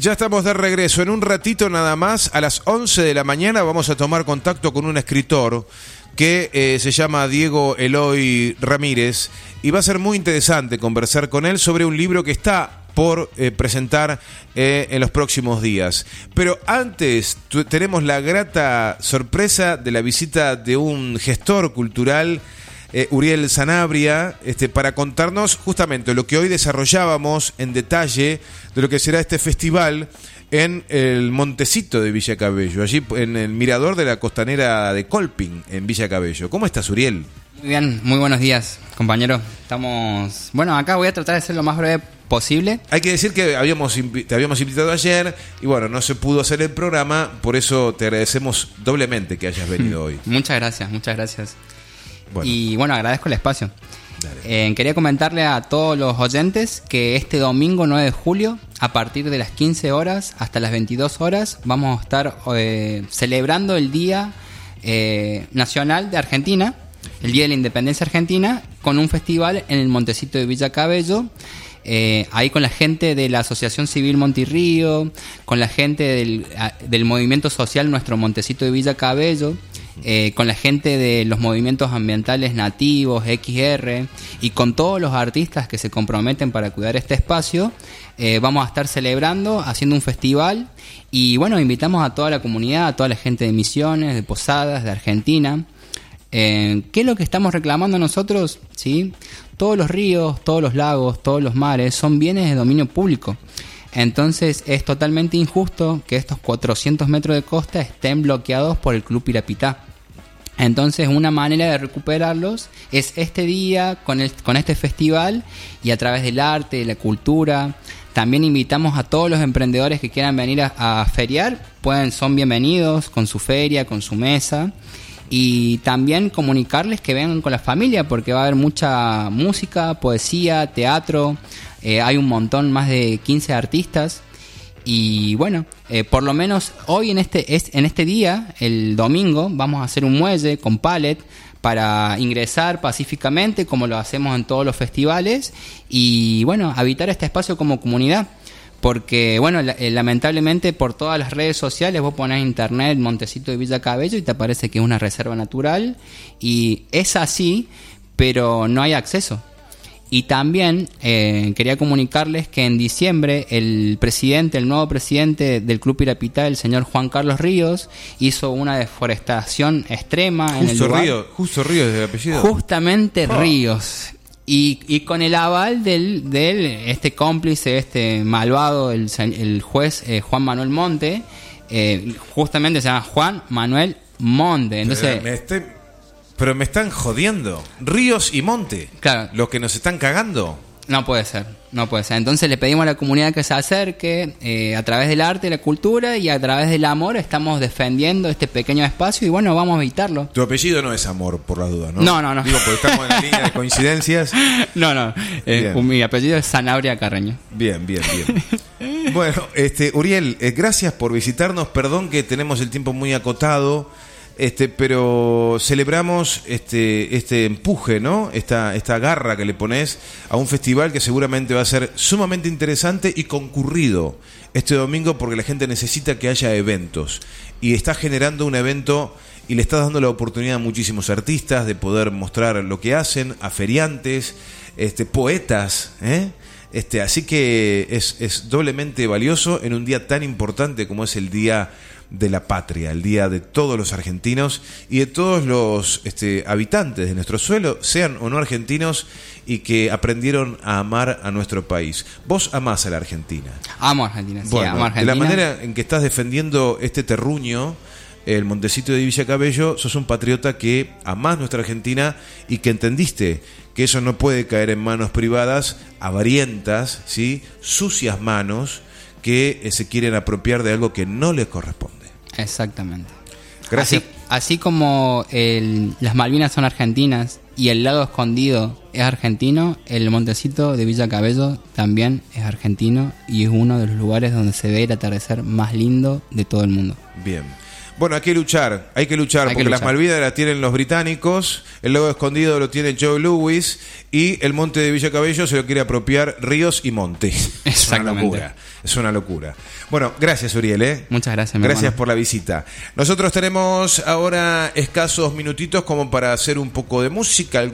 Ya estamos de regreso. En un ratito nada más, a las 11 de la mañana, vamos a tomar contacto con un escritor que eh, se llama Diego Eloy Ramírez y va a ser muy interesante conversar con él sobre un libro que está por eh, presentar eh, en los próximos días. Pero antes tenemos la grata sorpresa de la visita de un gestor cultural eh, Uriel Sanabria, este, para contarnos justamente lo que hoy desarrollábamos en detalle de lo que será este festival en el Montecito de Villa Cabello, allí en el mirador de la costanera de Colping, en Villa Cabello. ¿Cómo estás, Uriel? Muy bien, muy buenos días, compañero. Estamos. Bueno, acá voy a tratar de ser lo más breve posible. Hay que decir que habíamos te habíamos invitado ayer y bueno, no se pudo hacer el programa, por eso te agradecemos doblemente que hayas venido hoy. Muchas gracias, muchas gracias. Y bueno, agradezco el espacio. Eh, quería comentarle a todos los oyentes que este domingo 9 de julio, a partir de las 15 horas hasta las 22 horas, vamos a estar eh, celebrando el Día eh, Nacional de Argentina, el Día de la Independencia Argentina, con un festival en el Montecito de Villa Cabello. ahí con la gente de la Asociación Civil Montirrío, con la gente del, del movimiento social Nuestro Montecito de Villa Cabello, eh, con la gente de los movimientos ambientales nativos, XR, y con todos los artistas que se comprometen para cuidar este espacio, eh, vamos a estar celebrando, haciendo un festival, y bueno, invitamos a toda la comunidad, a toda la gente de Misiones, de Posadas, de Argentina. Eh, ¿Qué es lo que estamos reclamando nosotros? ¿Sí? Todos los ríos, todos los lagos, todos los mares son bienes de dominio público. Entonces es totalmente injusto que estos 400 metros de costa estén bloqueados por el Club Pirapitá. Entonces una manera de recuperarlos es este día con, con este festival y a través del arte, de la cultura. También invitamos a todos los emprendedores que quieran venir a, feriar, pueden, son bienvenidos con su feria, con su mesa. Y también comunicarles que vengan con la familia porque va a haber mucha música, poesía, teatro. Eh, hay un montón, más de 15 artistas y bueno, eh, por lo menos hoy en este, en este día, el domingo, vamos a hacer un muelle con pallet para ingresar pacíficamente, como lo hacemos en todos los festivales, y bueno, habitar este espacio como comunidad. Porque, bueno, eh, lamentablemente por todas las redes sociales vos pones internet Montecito de Villa Cabello y te parece que es una reserva natural. Y es así, pero no hay acceso. Y también eh, quería comunicarles que en diciembre el presidente, el nuevo presidente del Club Pirapitá, el señor Juan Carlos Ríos, hizo una deforestación extrema en el lugar. Ríos, justo Ríos de apellido. Justamente ah. Ríos. Y, y, con el aval del, del este cómplice, este malvado, el, el juez eh, Juan Manuel Monte, eh, justamente se llama Juan Manuel Monte. Entonces, pero me están jodiendo. Ríos y monte. Claro. Los que nos están cagando. No puede ser, no puede ser. Entonces le pedimos a la comunidad que se acerque eh, a través del arte, la cultura y a través del amor estamos defendiendo este pequeño espacio y bueno, vamos a evitarlo. Tu apellido no es amor, por la duda, ¿no? No, no, no. Digo, porque estamos en la línea de coincidencias. No, no. Eh, mi apellido es Sanabria Carreño. Bien, bien, bien. bueno, este, Uriel, eh, gracias por visitarnos. Perdón que tenemos el tiempo muy acotado. Este, pero celebramos este, este empuje, ¿no? Esta, esta garra que le pones a un festival que seguramente va a ser sumamente interesante y concurrido este domingo porque la gente necesita que haya eventos. Y está generando un evento y le está dando la oportunidad a muchísimos artistas de poder mostrar lo que hacen, a feriantes, este, poetas, ¿eh? Este, así que es, es doblemente valioso en un día tan importante como es el Día de la patria, el día de todos los argentinos y de todos los este, habitantes de nuestro suelo, sean o no argentinos, y que aprendieron a amar a nuestro país. Vos amás a la Argentina. Amo a Argentina, sí, amo Argentina. De la manera en que estás defendiendo este terruño, el Montecito de Villa Cabello, sos un patriota que amás nuestra Argentina y que entendiste que eso no puede caer en manos privadas, avarientas, ¿sí? sucias manos, que eh, se quieren apropiar de algo que no les corresponde. Exactamente. Gracias. Así, como las Malvinas son argentinas y el lago escondido es argentino, el montecito de Villa Cabello también es argentino y es uno de los lugares donde se ve el atardecer más lindo de todo el mundo. Bien. Bueno, hay que luchar, hay que luchar, porque las Malvidas las tienen los británicos, el lago escondido lo tiene Joe Lewis y el monte de Villa Cabello se lo quiere apropiar Ríos y Monte. Es una locura. Es una locura. Bueno, gracias Uriel. ¿eh? Muchas gracias. Gracias por la visita. Nosotros tenemos ahora escasos minutitos como para hacer un poco de música,